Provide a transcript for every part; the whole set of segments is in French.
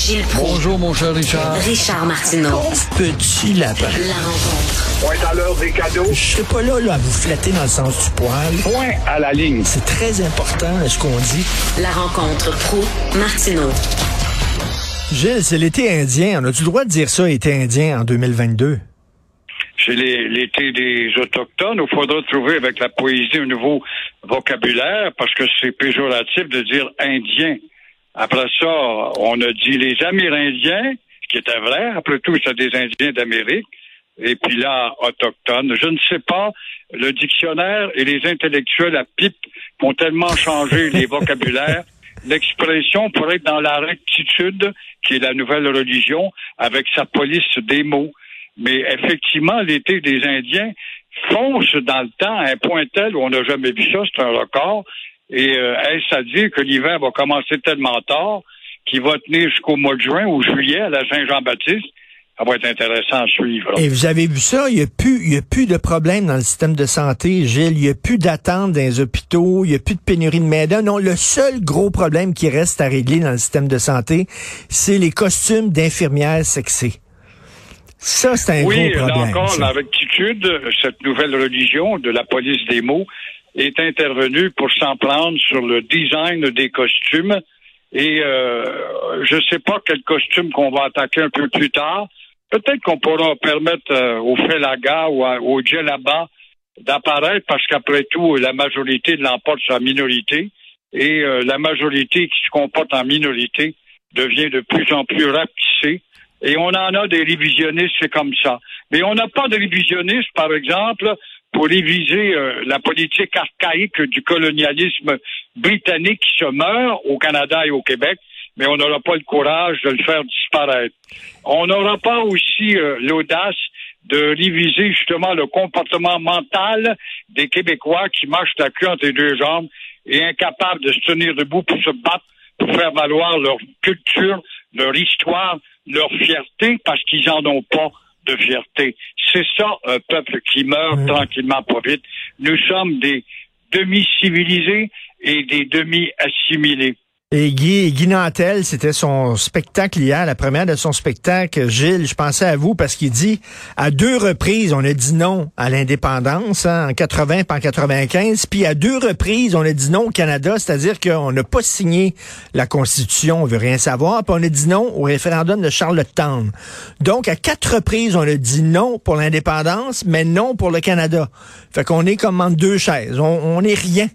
Gilles Proulx. Bonjour, mon cher Richard. Richard Martineau. Petit lapin. La rencontre. Point à l'heure des cadeaux. Je serai pas là, là à vous flatter dans le sens du poil. Point à la ligne. C'est très important ce qu'on dit. La rencontre pro martineau Gilles, c'est l'été indien. On a-tu le droit de dire ça, été indien, en 2022? C'est l'été des Autochtones. Il faudra trouver avec la poésie un nouveau vocabulaire parce que c'est péjoratif de dire indien. Après ça, on a dit les Amérindiens, ce qui était vrai. Après tout, c'est des Indiens d'Amérique. Et puis là, autochtones. Je ne sais pas, le dictionnaire et les intellectuels à pipe ont tellement changé les vocabulaires. L'expression pourrait être dans la rectitude, qui est la nouvelle religion, avec sa police des mots. Mais effectivement, l'été des Indiens fonce dans le temps à un point tel où on n'a jamais vu ça, c'est un record. Et euh, est-ce à dire que l'hiver va commencer tellement tard qu'il va tenir jusqu'au mois de juin ou juillet à la Saint-Jean-Baptiste? Ça va être intéressant à suivre. Et vous avez vu ça, il n'y a plus, il y a plus de problème dans le système de santé, Gilles. Il n'y a plus d'attente dans les hôpitaux, il n'y a plus de pénurie de main Non, le seul gros problème qui reste à régler dans le système de santé, c'est les costumes d'infirmières sexées. Ça, c'est un oui, gros problème. Oui, encore, ça. la rectitude, cette nouvelle religion de la police des mots est intervenue pour s'en prendre sur le design des costumes. Et euh, je ne sais pas quel costume qu'on va attaquer un peu plus tard. Peut-être qu'on pourra permettre euh, au Felaga ou au Djellaba d'apparaître parce qu'après tout, la majorité l'emporte la minorité. Et euh, la majorité qui se comporte en minorité devient de plus en plus rapetissée. Et on en a des révisionnistes, c'est comme ça. Mais on n'a pas de révisionnistes, par exemple, pour réviser euh, la politique archaïque du colonialisme britannique qui se meurt au Canada et au Québec, mais on n'aura pas le courage de le faire disparaître. On n'aura pas aussi euh, l'audace de réviser justement le comportement mental des Québécois qui marchent la queue entre les deux jambes et incapables de se tenir debout pour se battre, pour faire valoir leur culture, leur histoire, leur fierté, parce qu'ils n'en ont pas de fierté. C'est ça, un peuple qui meurt Oui. tranquillement, pas vite. Nous sommes des demi-civilisés et des demi-assimilés. Et Guy, Guy Nantel, c'était son spectacle hier, la première de son spectacle. Gilles, je pensais à vous parce qu'il dit, à deux reprises, on a dit non à l'indépendance, hein, en 80 puis en 95, puis à deux reprises, on a dit non au Canada, c'est-à-dire qu'on n'a pas signé la Constitution, on veut rien savoir, puis on a dit non au référendum de Charlottetown. Donc, à quatre reprises, on a dit non pour l'indépendance, mais non pour le Canada. Fait qu'on est comme entre deux chaises, on, on est rien.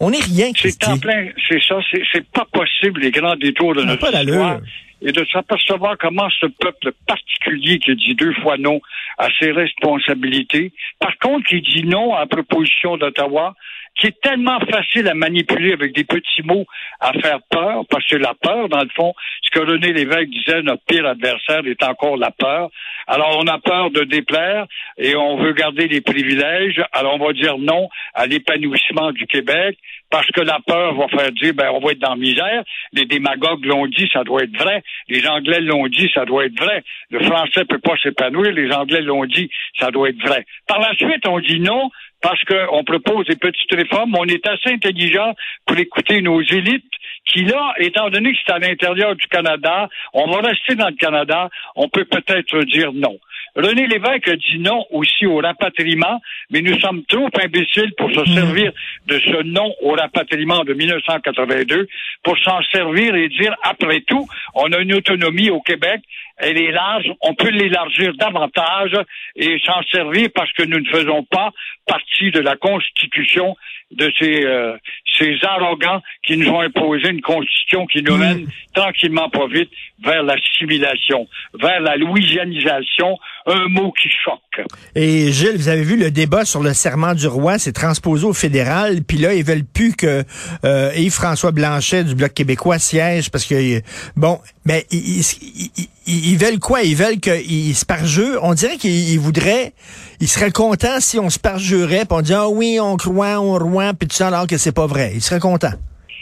On rien, C'est en plein, c'est ça, c'est, pas possible, les grands détours de notre pas histoire. Et de s'apercevoir comment ce peuple particulier qui dit deux fois non à ses responsabilités, par contre, qui dit non à la proposition d'Ottawa, qui est tellement facile à manipuler avec des petits mots, à faire peur, parce que la peur, dans le fond, ce que René Lévesque disait, notre pire adversaire est encore la peur. Alors, on a peur de déplaire et on veut garder les privilèges. Alors, on va dire non à l'épanouissement du Québec parce que la peur va faire dire, ben, on va être dans la misère. Les démagogues l'ont dit, ça doit être vrai. Les Anglais l'ont dit, ça doit être vrai. Le français peut pas s'épanouir. Les Anglais l'ont dit, ça doit être vrai. Par la suite, on dit non parce qu'on propose des petites réformes. On est assez intelligent pour écouter nos élites qui, là, étant donné que c'est à l'intérieur du Canada, on va rester dans le Canada, on peut peut-être dire non. René Lévesque a dit non aussi au rapatriement, mais nous sommes trop imbéciles pour se servir de ce non au rapatriement de 1982 pour s'en servir et dire, après tout, on a une autonomie au Québec, elle est large, on peut l'élargir davantage et s'en servir parce que nous ne faisons pas partie de la Constitution de ces, euh, ces arrogants qui nous ont imposé une Constitution qui nous mène tranquillement pas vite vers l'assimilation, vers la louisianisation, un mot qui choque. Et Gilles, vous avez vu le débat sur le serment du roi, c'est transposé au fédéral, puis là, ils veulent plus que euh, Yves-François Blanchet du Bloc québécois siège parce que, bon, mais ils, ils- ils- ils veulent quoi? Ils veulent qu'ils se parjurent? On dirait qu'ils ils voudraient, ils seraient contents si on se parjurait, puis on dit, ah oui, on croit au roi, puis tout ça, alors que c'est pas vrai. Ils seraient contents.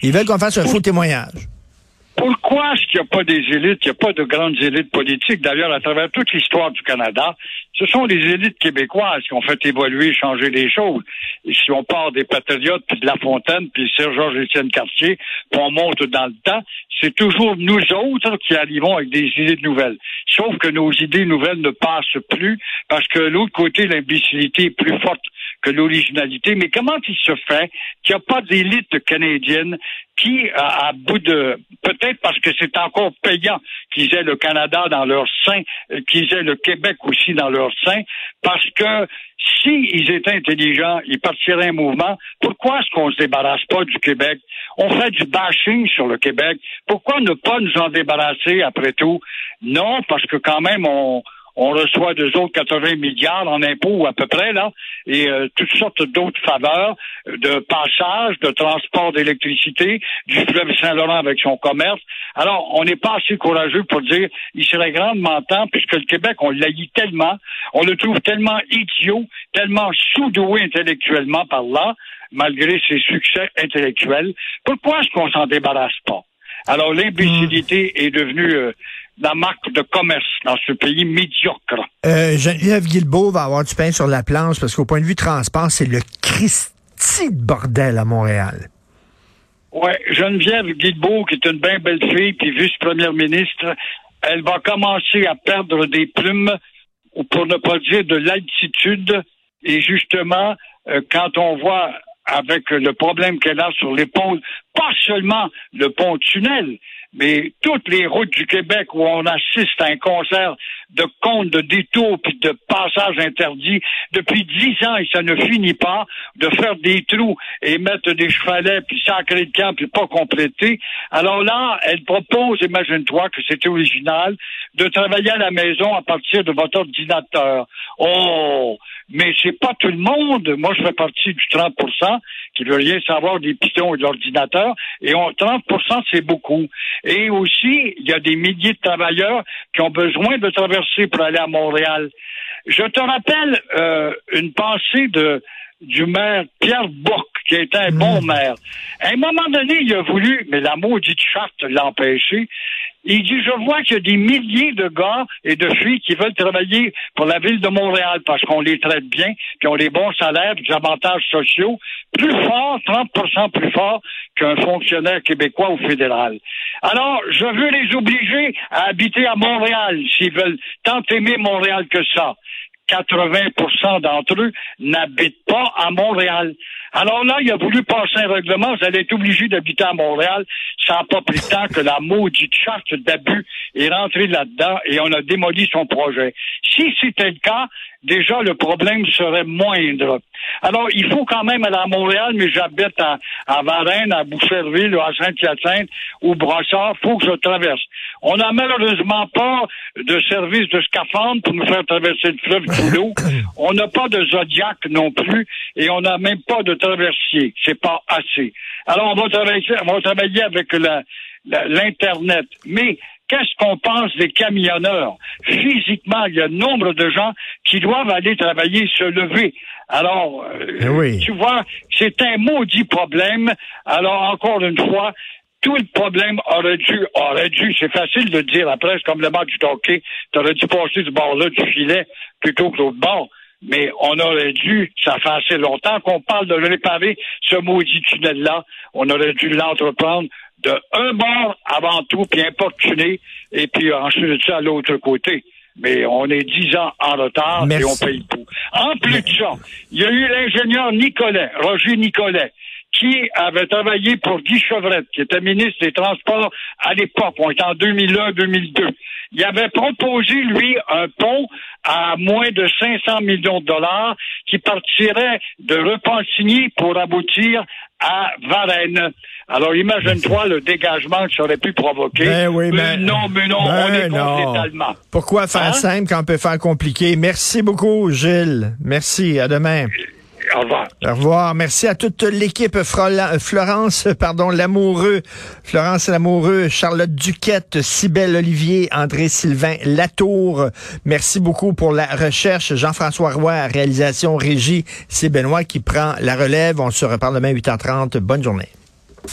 Ils veulent qu'on fasse un faux témoignage. Pourquoi est-ce qu'il n'y a pas des élites, il n'y a pas de grandes élites politiques? D'ailleurs, à travers toute l'histoire du Canada, ce sont les élites québécoises qui ont fait évoluer, changer les choses. Et si on part des Patriotes, puis de La Fontaine, puis Sir-Georges Étienne Cartier, puis on monte dans le temps, c'est toujours nous autres qui arrivons avec des idées nouvelles. Sauf que nos idées nouvelles ne passent plus parce que l'autre côté, l'imbécilité est plus forte que l'originalité. Mais comment il se fait qu'il n'y a pas d'élite canadienne qui, à, bout de, peut-être parce que c'est encore payant qu'ils aient le Canada dans leur sein, euh, qu'ils aient le Québec aussi dans leur sein, parce que s'ils étaient intelligents, ils partiraient un mouvement. Pourquoi est-ce qu'on se débarrasse pas du Québec? On fait du bashing sur le Québec. Pourquoi ne pas nous en débarrasser après tout? Non, parce que quand même, on, on reçoit deux autres 80 milliards en impôts à peu près, là, et euh, toutes sortes d'autres faveurs de passage, de transport d'électricité, du fleuve Saint-Laurent avec son commerce. Alors, on n'est pas assez courageux pour dire il serait grandement temps, puisque le Québec, on l'haït tellement, on le trouve tellement idiot, tellement sous-doué intellectuellement par là, malgré ses succès intellectuels. Pourquoi est-ce qu'on s'en débarrasse pas? Alors, l'imbécilité est devenue euh, la marque de commerce dans ce pays médiocre. Euh, Geneviève Guilbeault va avoir du pain sur la planche parce qu'au point de vue transport, c'est le Christi de bordel à Montréal. Oui, Geneviève Guilbeault, qui est une bien belle fille, puis vice-première ministre, elle va commencer à perdre des plumes, ou pour ne pas dire de l'altitude. Et justement, euh, quand on voit avec le problème qu'elle a sur l'épaule, pas seulement le pont-tunnel, mais toutes les routes du Québec où on assiste à un concert de comptes, de détours, puis de passages interdits depuis dix ans et ça ne finit pas de faire des trous et mettre des chevalets, puis sacrer le camp, puis pas compléter. Alors là, elle propose, imagine-toi que c'est original, de travailler à la maison à partir de votre ordinateur. Oh! Mais c'est pas tout le monde. Moi, je fais partie du 30% qui veut rien savoir des pitons et de l'ordinateur. Et on, 30 c'est beaucoup. Et aussi, il y a des milliers de travailleurs qui ont besoin de traverser pour aller à Montréal. Je te rappelle euh, une pensée de du maire Pierre Bourque, qui était un bon mmh. maire. À un moment donné, il a voulu, mais la maudite charte l'a empêché, il dit, je vois qu'il y a des milliers de gars et de filles qui veulent travailler pour la ville de Montréal parce qu'on les traite bien, puis ont des bons salaires, des avantages sociaux, plus forts, 30% plus forts qu'un fonctionnaire québécois ou fédéral. Alors, je veux les obliger à habiter à Montréal s'ils veulent tant aimer Montréal que ça. 80% d'entre eux n'habitent pas à Montréal. Alors là, il a voulu passer un règlement, vous allez être obligé d'habiter à Montréal. Ça n'a pas pris de que la maudite charte d'abus est rentrée là-dedans et on a démoli son projet. Si c'était le cas, déjà le problème serait moindre. Alors, il faut quand même aller à Montréal, mais j'habite à, à Varennes, à Boucherville, à Saint-Hyacinthe ou Brossard, faut que je traverse. On n'a malheureusement pas de service de scaphandre pour nous faire traverser le fleuve sous l'eau. On n'a pas de Zodiac non plus et on n'a même pas de traversier. C'est pas assez. Alors, on va travailler, on va travailler avec l'Internet. Mais Qu'est-ce qu'on pense des camionneurs? Physiquement, il y a nombre de gens qui doivent aller travailler, se lever. Alors, euh, eh tu vois, c'est un maudit problème. Alors, encore une fois, tout le problème aurait dû, aurait dû, c'est facile de dire après, c'est comme le match du hockey, tu aurais dû passer du bord-là du filet plutôt que l'autre bord. Mais on aurait dû, ça fait assez longtemps qu'on parle de réparer ce maudit tunnel-là, on aurait dû l'entreprendre de un bord avant tout, puis importuner, et puis ensuite ça à l'autre côté. Mais on est dix ans en retard et on paye tout. En plus de ça, il y a eu l'ingénieur Nicolet, Roger Nicolet, qui avait travaillé pour Guy Chevrette, qui était ministre des Transports à l'époque. On était en 2001-2002. Il avait proposé, lui, un pont à moins de 500 millions de dollars qui partirait de Repentigny pour aboutir à Varennes. Alors imagine-toi le dégagement que ça aurait pu provoquer. Ben oui, mais non, mais non, on est contre Pourquoi faire hein? simple quand on peut faire compliqué? Merci beaucoup, Gilles. Merci. À demain. Au revoir. Au revoir. Merci à toute l'équipe. Florence, pardon, Lamoureux, Florence Lamoureux, Charlotte Duquette, Cybelle Olivier, André Sylvain Latour. Merci beaucoup pour la recherche. Jean-François Roy, réalisation régie. C'est Benoît qui prend la relève. On se reparle demain à 8h30. Bonne journée.